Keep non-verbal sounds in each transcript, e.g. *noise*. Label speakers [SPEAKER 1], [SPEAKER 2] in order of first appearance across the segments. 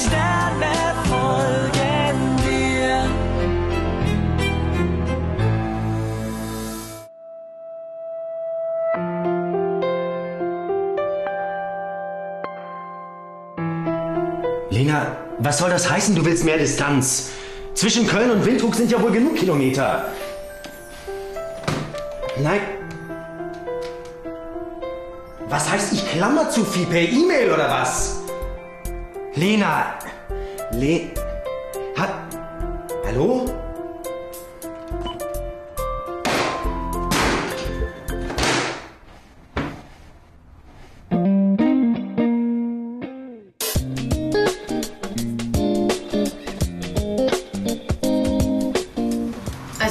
[SPEAKER 1] Sterne folgen dir.
[SPEAKER 2] Lena, was soll das heißen, du willst mehr Distanz? Zwischen Köln und Windhoek sind ja wohl genug Kilometer. Nein. Was heißt, ich klammer zu viel per E-Mail oder was? Lena. Le. Hat. Hallo?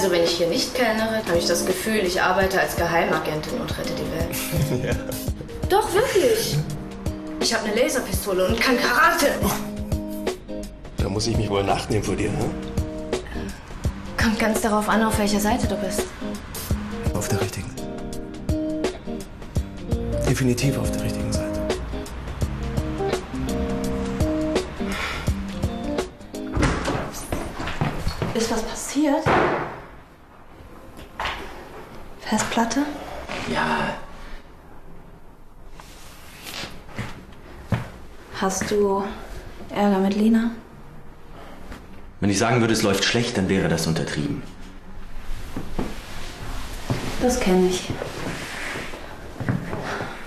[SPEAKER 3] Also wenn ich hier nicht kellnere, habe ich das Gefühl, ich arbeite als Geheimagentin und rette die Welt. *laughs*
[SPEAKER 4] Ja.
[SPEAKER 3] Doch, wirklich. Ich habe eine Laserpistole und kann Karate.
[SPEAKER 4] Da muss ich mich wohl nachnehmen vor dir, ne?
[SPEAKER 3] Kommt ganz darauf an, auf welcher Seite du bist.
[SPEAKER 4] Auf der richtigen. Definitiv auf der richtigen Seite.
[SPEAKER 5] Ist was passiert? Festplatte?
[SPEAKER 2] Ja.
[SPEAKER 5] Hast du Ärger mit Lina?
[SPEAKER 2] Wenn ich sagen würde, es läuft schlecht, dann wäre das untertrieben.
[SPEAKER 5] Das kenne ich.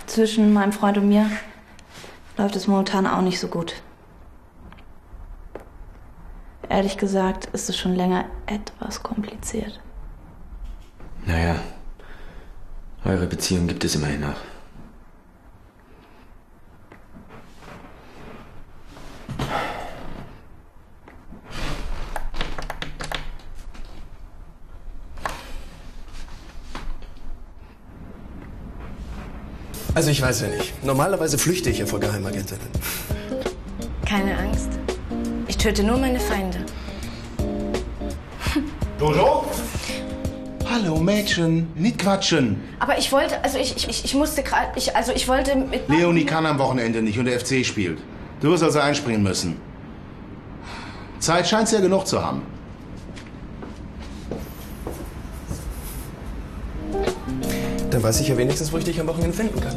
[SPEAKER 5] Zwischen meinem Freund und mir läuft es momentan auch nicht so gut. Ehrlich gesagt ist es schon länger etwas kompliziert.
[SPEAKER 2] Naja, eure Beziehung gibt es immerhin noch.
[SPEAKER 4] Also ich weiß ja nicht. Normalerweise flüchte ich ja vor Geheimagentinnen.
[SPEAKER 3] Keine Angst. Ich töte nur meine Feinde.
[SPEAKER 6] Jojo? Hallo Mädchen, nicht quatschen.
[SPEAKER 3] Aber ich wollte, also ich, ich, ich musste gerade, ich, also ich wollte mit...
[SPEAKER 6] Leonie kann am Wochenende nicht und der FC spielt. Du wirst also einspringen müssen. Zeit scheint ja genug zu haben.
[SPEAKER 4] Dann weiß ich ja wenigstens, wo ich dich am Wochenende finden kann.